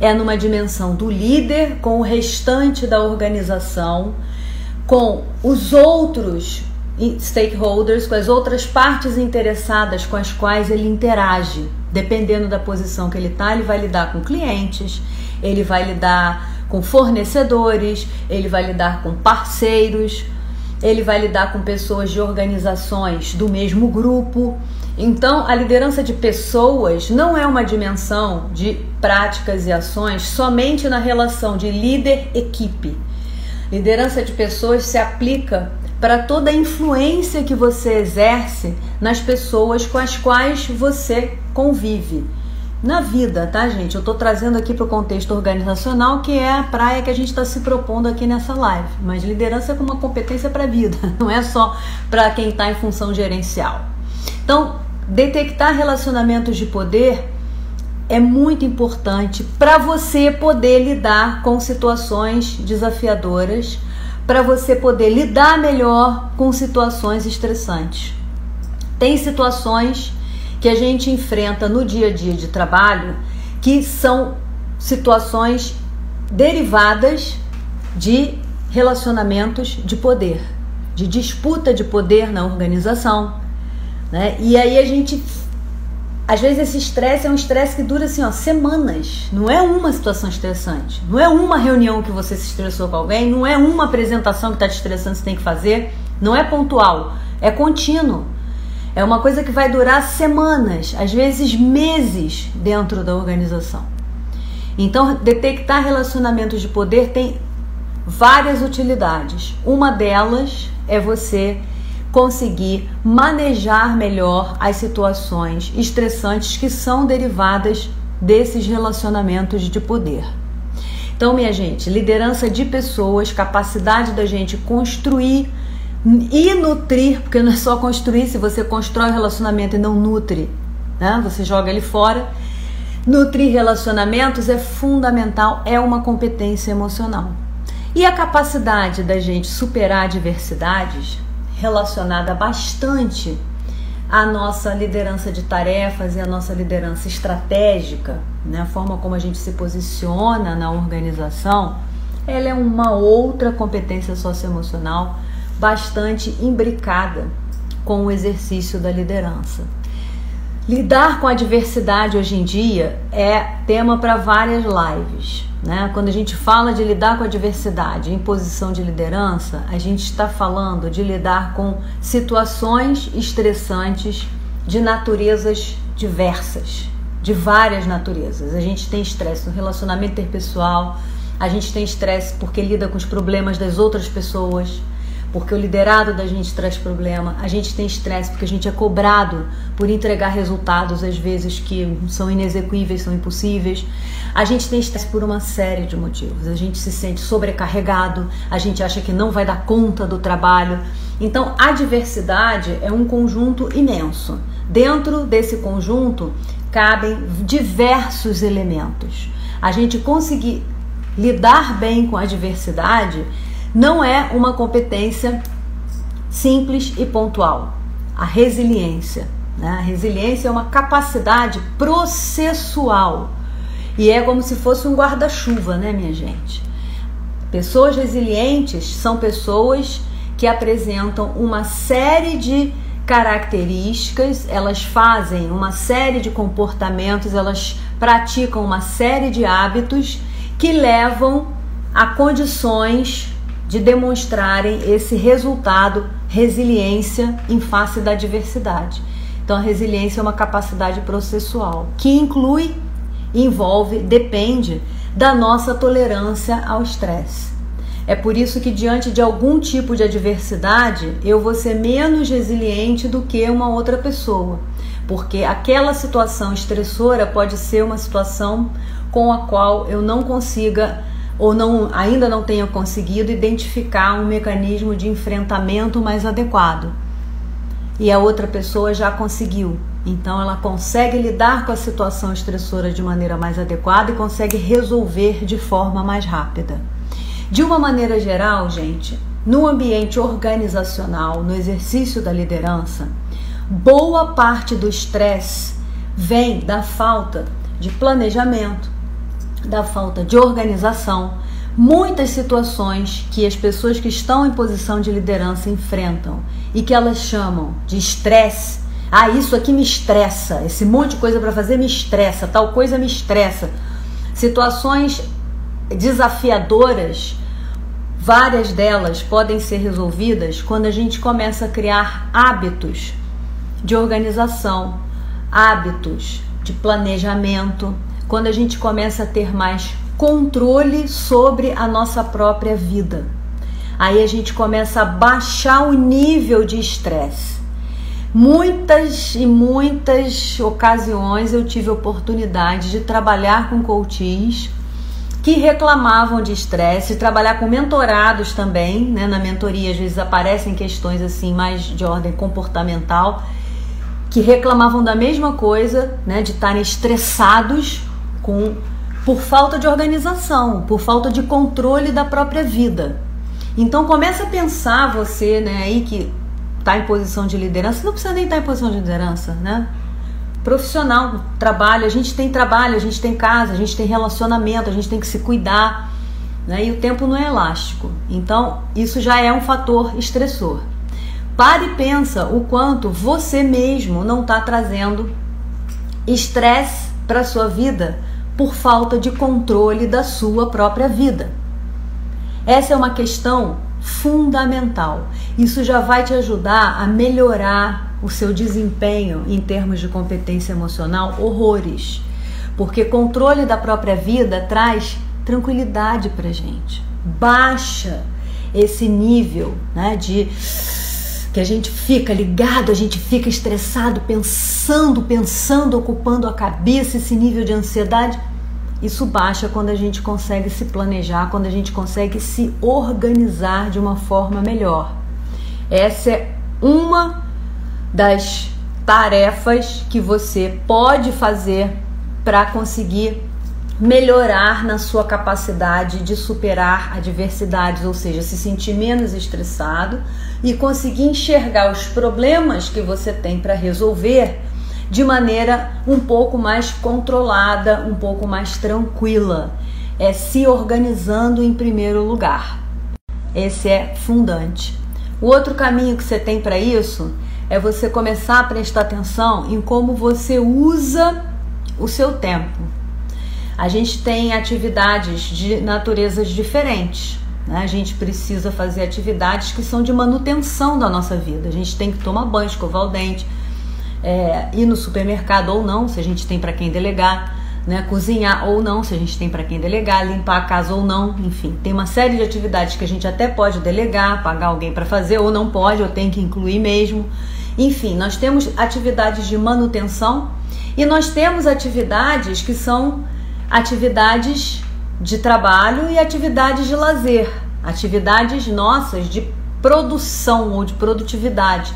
é numa dimensão do líder com o restante da organização, com os outros stakeholders, com as outras partes interessadas com as quais ele interage. Dependendo da posição que ele está, ele vai lidar com clientes, ele vai lidar com fornecedores, ele vai lidar com parceiros, ele vai lidar com pessoas de organizações do mesmo grupo. Então, a liderança de pessoas não é uma dimensão de práticas e ações somente na relação de líder-equipe. Liderança de pessoas se aplica para toda a influência que você exerce nas pessoas com as quais você convive na vida, tá, gente? Eu tô trazendo aqui para o contexto organizacional, que é a praia que a gente está se propondo aqui nessa live. Mas liderança é como uma competência para a vida, não é só para quem está em função gerencial. Então, detectar relacionamentos de poder é muito importante para você poder lidar com situações desafiadoras, para você poder lidar melhor com situações estressantes. Tem situações que a gente enfrenta no dia a dia de trabalho, que são situações derivadas de relacionamentos de poder, de disputa de poder na organização. Né? E aí a gente às vezes esse estresse é um estresse que dura assim, ó, semanas. Não é uma situação estressante. Não é uma reunião que você se estressou com alguém, não é uma apresentação que está te estressando que você tem que fazer, não é pontual, é contínuo. É uma coisa que vai durar semanas, às vezes meses dentro da organização. Então, detectar relacionamentos de poder tem várias utilidades. Uma delas é você conseguir manejar melhor as situações estressantes que são derivadas desses relacionamentos de poder. Então, minha gente, liderança de pessoas, capacidade da gente construir e nutrir, porque não é só construir, se você constrói relacionamento e não nutre, né? Você joga ele fora. Nutrir relacionamentos é fundamental, é uma competência emocional. E a capacidade da gente superar adversidades relacionada bastante à nossa liderança de tarefas e à nossa liderança estratégica, né? a forma como a gente se posiciona na organização, ela é uma outra competência socioemocional bastante imbricada com o exercício da liderança. Lidar com a diversidade hoje em dia é tema para várias lives. Né? Quando a gente fala de lidar com a diversidade em posição de liderança, a gente está falando de lidar com situações estressantes de naturezas diversas, de várias naturezas. A gente tem estresse no relacionamento interpessoal, a gente tem estresse porque lida com os problemas das outras pessoas, porque o liderado da gente traz problema, a gente tem estresse porque a gente é cobrado por entregar resultados às vezes que são inexequíveis, são impossíveis. A gente tem estresse por uma série de motivos. A gente se sente sobrecarregado, a gente acha que não vai dar conta do trabalho. Então, a diversidade é um conjunto imenso. Dentro desse conjunto cabem diversos elementos. A gente conseguir lidar bem com a diversidade não é uma competência simples e pontual. A resiliência. Né? A resiliência é uma capacidade processual e é como se fosse um guarda-chuva, né, minha gente? Pessoas resilientes são pessoas que apresentam uma série de características, elas fazem uma série de comportamentos, elas praticam uma série de hábitos que levam a condições de demonstrarem esse resultado, resiliência em face da adversidade. Então, a resiliência é uma capacidade processual que inclui, envolve, depende da nossa tolerância ao estresse. É por isso que, diante de algum tipo de adversidade, eu vou ser menos resiliente do que uma outra pessoa, porque aquela situação estressora pode ser uma situação com a qual eu não consiga ou não, ainda não tenha conseguido identificar um mecanismo de enfrentamento mais adequado. E a outra pessoa já conseguiu. Então ela consegue lidar com a situação estressora de maneira mais adequada e consegue resolver de forma mais rápida. De uma maneira geral, gente, no ambiente organizacional, no exercício da liderança, boa parte do estresse vem da falta de planejamento, da falta de organização, muitas situações que as pessoas que estão em posição de liderança enfrentam e que elas chamam de estresse. Ah, isso aqui me estressa, esse monte de coisa para fazer me estressa, tal coisa me estressa. Situações desafiadoras, várias delas podem ser resolvidas quando a gente começa a criar hábitos de organização, hábitos de planejamento, quando a gente começa a ter mais controle sobre a nossa própria vida. Aí a gente começa a baixar o nível de estresse. Muitas e muitas ocasiões eu tive oportunidade de trabalhar com coaches que reclamavam de estresse, trabalhar com mentorados também, né? Na mentoria às vezes aparecem questões assim mais de ordem comportamental que reclamavam da mesma coisa, né, de estarem estressados com por falta de organização, por falta de controle da própria vida. Então começa a pensar você, né, aí que está em posição de liderança, não precisa nem estar tá em posição de liderança, né? Profissional, trabalho, a gente tem trabalho, a gente tem casa, a gente tem relacionamento, a gente tem que se cuidar, né? E o tempo não é elástico. Então, isso já é um fator estressor. Pare e pensa o quanto você mesmo não está trazendo estresse para sua vida por falta de controle da sua própria vida. Essa é uma questão fundamental. Isso já vai te ajudar a melhorar o seu desempenho em termos de competência emocional horrores. Porque controle da própria vida traz tranquilidade para gente. Baixa esse nível né, de que a gente fica ligado, a gente fica estressado, pensando, pensando, ocupando a cabeça, esse nível de ansiedade. Isso baixa quando a gente consegue se planejar, quando a gente consegue se organizar de uma forma melhor. Essa é uma das tarefas que você pode fazer para conseguir melhorar na sua capacidade de superar adversidades, ou seja, se sentir menos estressado e conseguir enxergar os problemas que você tem para resolver de maneira um pouco mais controlada, um pouco mais tranquila. É se organizando em primeiro lugar. Esse é fundante. O outro caminho que você tem para isso é você começar a prestar atenção em como você usa o seu tempo. A gente tem atividades de naturezas diferentes. Né? A gente precisa fazer atividades que são de manutenção da nossa vida. A gente tem que tomar banho, escovar o dente, é, ir no supermercado ou não, se a gente tem para quem delegar. Né, cozinhar ou não, se a gente tem para quem delegar, limpar a casa ou não, enfim, tem uma série de atividades que a gente até pode delegar, pagar alguém para fazer, ou não pode, ou tem que incluir mesmo. Enfim, nós temos atividades de manutenção e nós temos atividades que são atividades de trabalho e atividades de lazer, atividades nossas de produção ou de produtividade.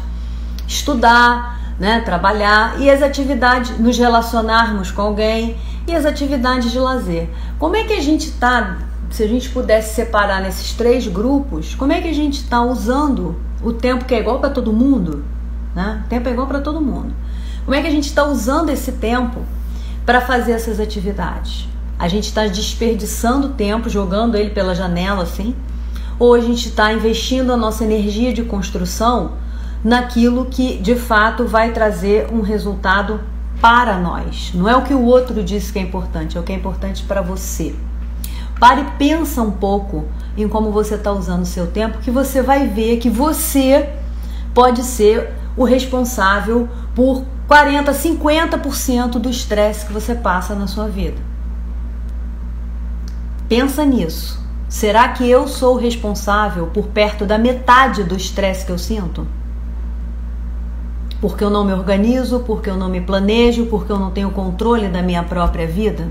Estudar, né, trabalhar e as atividades, nos relacionarmos com alguém e as atividades de lazer. Como é que a gente está, se a gente pudesse separar nesses três grupos, como é que a gente está usando o tempo que é igual para todo mundo? Né? O tempo é igual para todo mundo. Como é que a gente está usando esse tempo para fazer essas atividades? A gente está desperdiçando tempo, jogando ele pela janela assim? Ou a gente está investindo a nossa energia de construção naquilo que de fato vai trazer um resultado para nós? Não é o que o outro disse que é importante, é o que é importante para você. Pare e pensa um pouco em como você está usando o seu tempo, que você vai ver que você pode ser o responsável por 40, 50% do estresse que você passa na sua vida. Pensa nisso. Será que eu sou responsável por perto da metade do estresse que eu sinto? Porque eu não me organizo, porque eu não me planejo, porque eu não tenho controle da minha própria vida?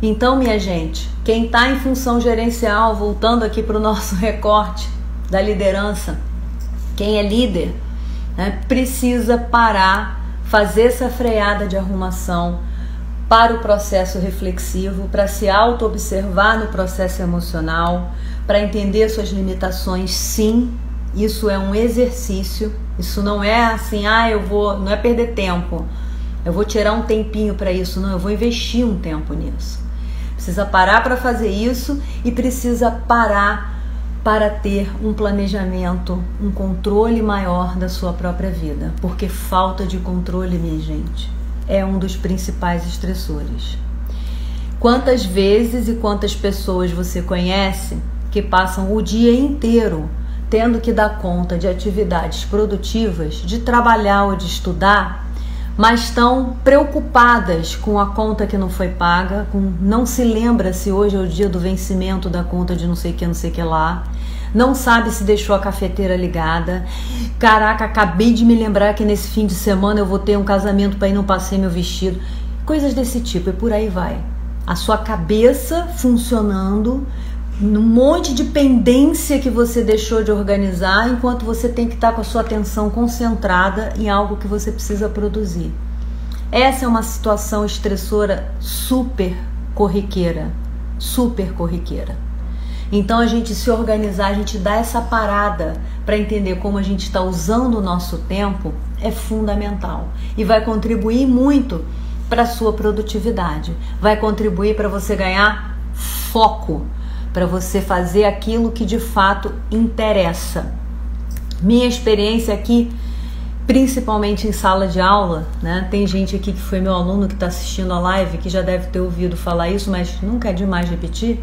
Então, minha gente, quem está em função gerencial, voltando aqui para o nosso recorte da liderança, quem é líder, né, precisa parar, fazer essa freada de arrumação para o processo reflexivo, para se auto-observar no processo emocional, para entender suas limitações, sim, isso é um exercício, isso não é assim, ah, eu vou, não é perder tempo, eu vou tirar um tempinho para isso, não, eu vou investir um tempo nisso. Precisa parar para fazer isso e precisa parar para ter um planejamento, um controle maior da sua própria vida, porque falta de controle, minha gente, é um dos principais estressores. Quantas vezes e quantas pessoas você conhece que passam o dia inteiro tendo que dar conta de atividades produtivas, de trabalhar ou de estudar, mas estão preocupadas com a conta que não foi paga, com não se lembra se hoje é o dia do vencimento da conta de não sei que, não sei que lá, não sabe se deixou a cafeteira ligada. Caraca, acabei de me lembrar que nesse fim de semana eu vou ter um casamento para ir não passei meu vestido. Coisas desse tipo e por aí vai. A sua cabeça funcionando um monte de pendência que você deixou de organizar, enquanto você tem que estar com a sua atenção concentrada em algo que você precisa produzir. Essa é uma situação estressora super corriqueira, super corriqueira. Então a gente se organizar, a gente dar essa parada para entender como a gente está usando o nosso tempo é fundamental e vai contribuir muito para a sua produtividade, vai contribuir para você ganhar foco para você fazer aquilo que de fato interessa. Minha experiência aqui principalmente em sala de aula, né? Tem gente aqui que foi meu aluno que está assistindo a live que já deve ter ouvido falar isso, mas nunca é demais repetir,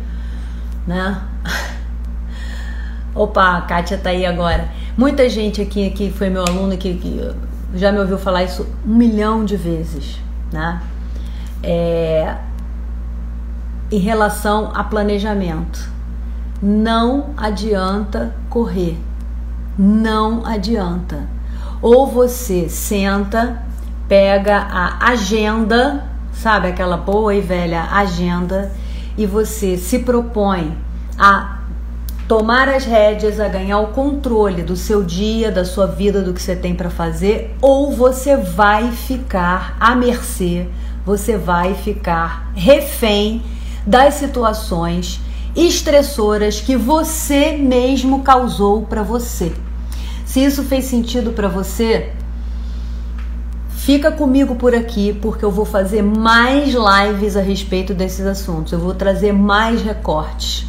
né? Opa, a Kátia tá aí agora. Muita gente aqui que foi meu aluno que, que já me ouviu falar isso um milhão de vezes, né? É, em relação a planejamento, não adianta correr, não adianta. Ou você senta, pega a agenda, sabe aquela boa e velha agenda, e você se propõe a tomar as rédeas, a ganhar o controle do seu dia, da sua vida, do que você tem para fazer, ou você vai ficar à mercê, você vai ficar refém das situações estressoras que você mesmo causou para você. Se isso fez sentido para você, fica comigo por aqui porque eu vou fazer mais lives a respeito desses assuntos. Eu vou trazer mais recortes.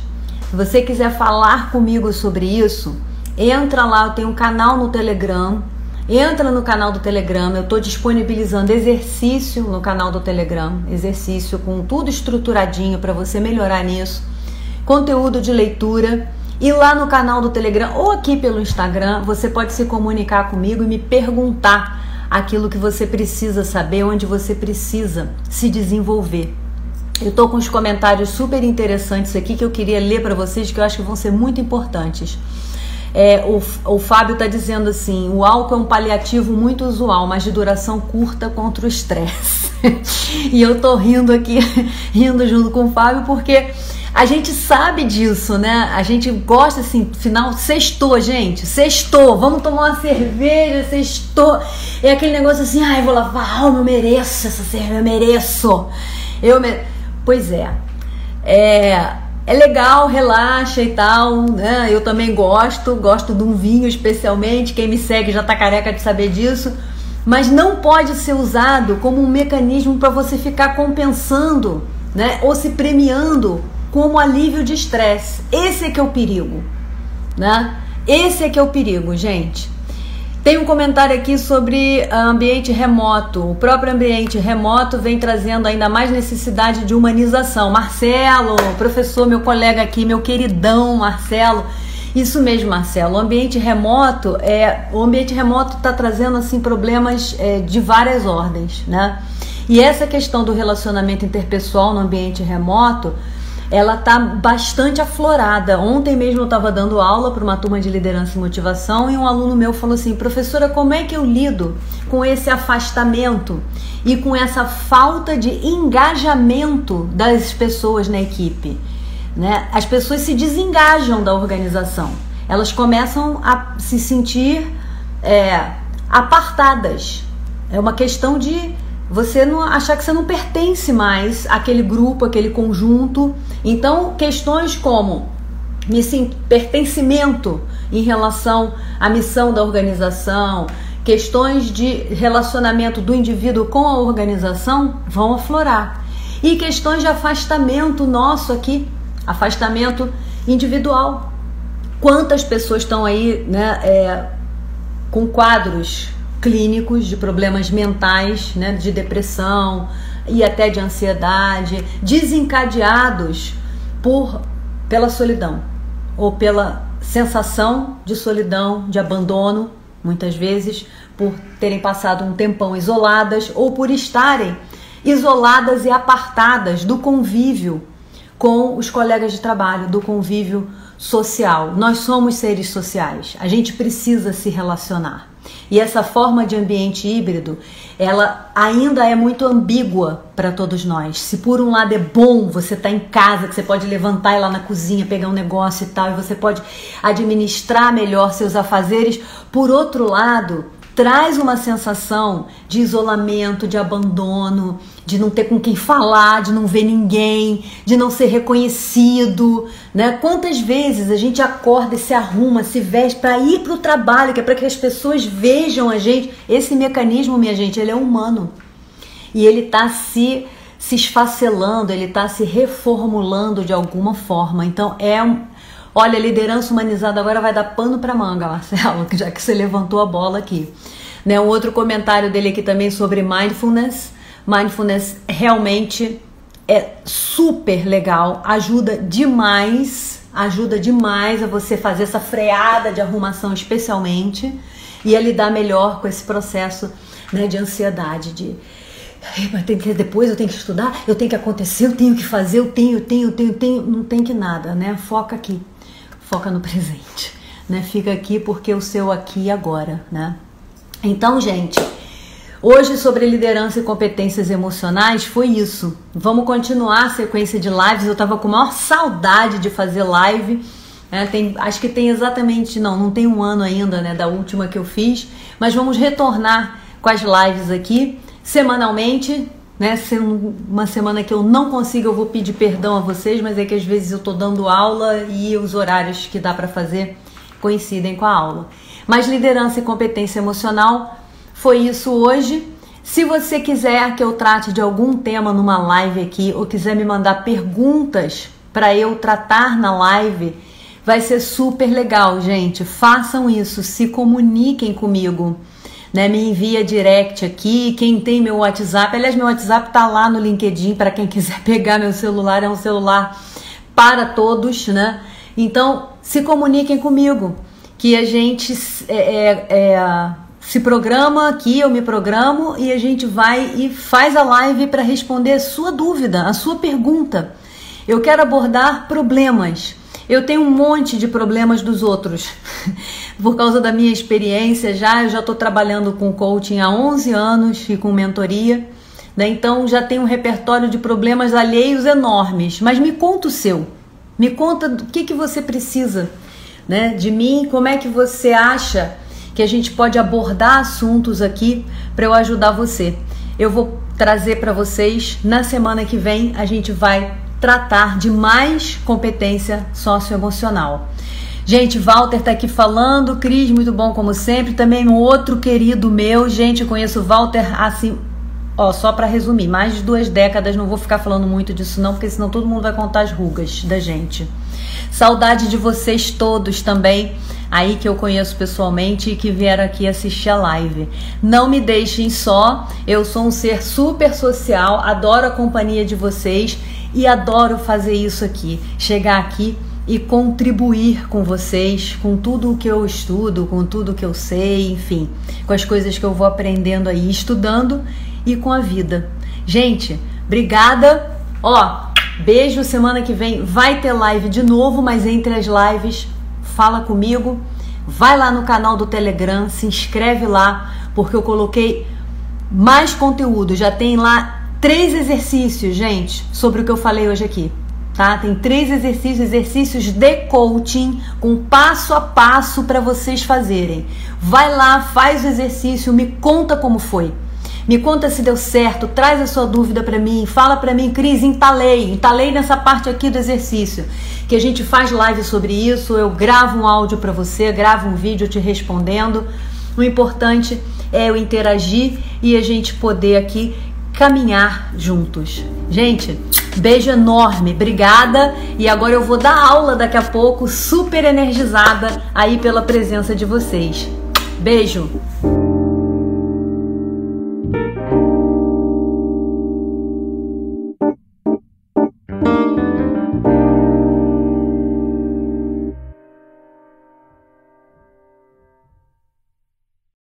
Se você quiser falar comigo sobre isso, entra lá, eu tenho um canal no Telegram. Entra no canal do Telegram, eu estou disponibilizando exercício no canal do Telegram, exercício com tudo estruturadinho para você melhorar nisso, conteúdo de leitura. E lá no canal do Telegram ou aqui pelo Instagram, você pode se comunicar comigo e me perguntar aquilo que você precisa saber, onde você precisa se desenvolver. Eu tô com uns comentários super interessantes aqui que eu queria ler para vocês, que eu acho que vão ser muito importantes. É, o, o Fábio está dizendo assim: o álcool é um paliativo muito usual, mas de duração curta contra o estresse. e eu tô rindo aqui, rindo junto com o Fábio, porque a gente sabe disso, né? A gente gosta assim, final, sextou, gente, sextou, vamos tomar uma cerveja, sextou. É aquele negócio assim, ai, vou lavar a alma, eu mereço essa cerveja, eu mereço. Eu mereço. Pois é. É, é legal, relaxa e tal, né? Eu também gosto, gosto de um vinho especialmente. Quem me segue já tá careca de saber disso. Mas não pode ser usado como um mecanismo para você ficar compensando, né? Ou se premiando como alívio de estresse. Esse é que é o perigo, né? Esse é que é o perigo, gente. Tem um comentário aqui sobre ambiente remoto. O próprio ambiente remoto vem trazendo ainda mais necessidade de humanização. Marcelo, professor, meu colega aqui, meu queridão Marcelo. Isso mesmo, Marcelo. O ambiente remoto é, o ambiente remoto está trazendo assim problemas é, de várias ordens, né? E essa questão do relacionamento interpessoal no ambiente remoto ela tá bastante aflorada. Ontem mesmo eu estava dando aula para uma turma de liderança e motivação e um aluno meu falou assim: professora, como é que eu lido com esse afastamento e com essa falta de engajamento das pessoas na equipe? Né? As pessoas se desengajam da organização, elas começam a se sentir é, apartadas. É uma questão de você não achar que você não pertence mais àquele grupo, àquele conjunto. Então, questões como sim, pertencimento em relação à missão da organização, questões de relacionamento do indivíduo com a organização vão aflorar. E questões de afastamento nosso aqui, afastamento individual. Quantas pessoas estão aí né, é, com quadros clínicos de problemas mentais, né, de depressão e até de ansiedade, desencadeados por pela solidão ou pela sensação de solidão, de abandono, muitas vezes por terem passado um tempão isoladas ou por estarem isoladas e apartadas do convívio com os colegas de trabalho, do convívio social. Nós somos seres sociais. A gente precisa se relacionar. E essa forma de ambiente híbrido, ela ainda é muito ambígua para todos nós. Se por um lado é bom você estar tá em casa, que você pode levantar e ir lá na cozinha, pegar um negócio e tal, e você pode administrar melhor seus afazeres, por outro lado, traz uma sensação de isolamento, de abandono, de não ter com quem falar, de não ver ninguém, de não ser reconhecido, né? Quantas vezes a gente acorda se arruma, se veste para ir para o trabalho, que é para que as pessoas vejam a gente. Esse mecanismo, minha gente, ele é humano e ele está se se esfacelando, ele está se reformulando de alguma forma. Então é um Olha, liderança humanizada agora vai dar pano para manga, Marcelo, já que você levantou a bola aqui. Né? Um outro comentário dele aqui também sobre mindfulness. Mindfulness realmente é super legal, ajuda demais, ajuda demais a você fazer essa freada de arrumação especialmente e a lidar melhor com esse processo né, de ansiedade, de mas tem que, depois eu tenho que estudar, eu tenho que acontecer, eu tenho que fazer, eu tenho, tenho, tenho, tenho, não tem que nada, né? Foca aqui, foca no presente, né? Fica aqui porque o seu aqui e agora, né? Então, gente, hoje sobre liderança e competências emocionais foi isso. Vamos continuar a sequência de lives. Eu tava com maior saudade de fazer live. Né? Tem, acho que tem exatamente, não, não tem um ano ainda, né, da última que eu fiz, mas vamos retornar com as lives aqui semanalmente, né? Se uma semana que eu não consigo, eu vou pedir perdão a vocês, mas é que às vezes eu tô dando aula e os horários que dá para fazer coincidem com a aula. Mas liderança e competência emocional foi isso hoje. Se você quiser que eu trate de algum tema numa live aqui ou quiser me mandar perguntas para eu tratar na live, vai ser super legal, gente. Façam isso, se comuniquem comigo né? Me envia direct aqui. Quem tem meu WhatsApp, aliás, meu WhatsApp tá lá no LinkedIn para quem quiser pegar meu celular, é um celular para todos, né? Então, se comuniquem comigo, que a gente é, é, é, se programa aqui, eu me programo e a gente vai e faz a live para responder a sua dúvida, a sua pergunta. Eu quero abordar problemas. Eu tenho um monte de problemas dos outros. Por causa da minha experiência já, eu já estou trabalhando com coaching há 11 anos e com mentoria. Né? Então já tenho um repertório de problemas alheios enormes. Mas me conta o seu. Me conta o que, que você precisa né, de mim, como é que você acha que a gente pode abordar assuntos aqui para eu ajudar você. Eu vou trazer para vocês na semana que vem, a gente vai tratar de mais competência socioemocional. Gente, Walter tá aqui falando, Cris, muito bom como sempre. Também um outro querido meu, gente, eu conheço o Walter assim, ó, só para resumir, mais de duas décadas, não vou ficar falando muito disso não, porque senão todo mundo vai contar as rugas da gente. Saudade de vocês todos também, aí que eu conheço pessoalmente e que vieram aqui assistir a live. Não me deixem só, eu sou um ser super social, adoro a companhia de vocês e adoro fazer isso aqui, chegar aqui e contribuir com vocês, com tudo o que eu estudo, com tudo o que eu sei, enfim, com as coisas que eu vou aprendendo aí, estudando e com a vida. Gente, obrigada. Ó, beijo. Semana que vem vai ter live de novo, mas entre as lives, fala comigo. Vai lá no canal do Telegram, se inscreve lá, porque eu coloquei mais conteúdo. Já tem lá três exercícios, gente, sobre o que eu falei hoje aqui. Tá? Tem três exercícios, exercícios de coaching com passo a passo para vocês fazerem. Vai lá, faz o exercício, me conta como foi. Me conta se deu certo, traz a sua dúvida para mim, fala para mim, Cris, entalei, entalei nessa parte aqui do exercício, que a gente faz live sobre isso, eu gravo um áudio para você, gravo um vídeo te respondendo. O importante é eu interagir e a gente poder aqui caminhar juntos. Gente, beijo enorme, obrigada. E agora eu vou dar aula daqui a pouco, super energizada aí pela presença de vocês. Beijo!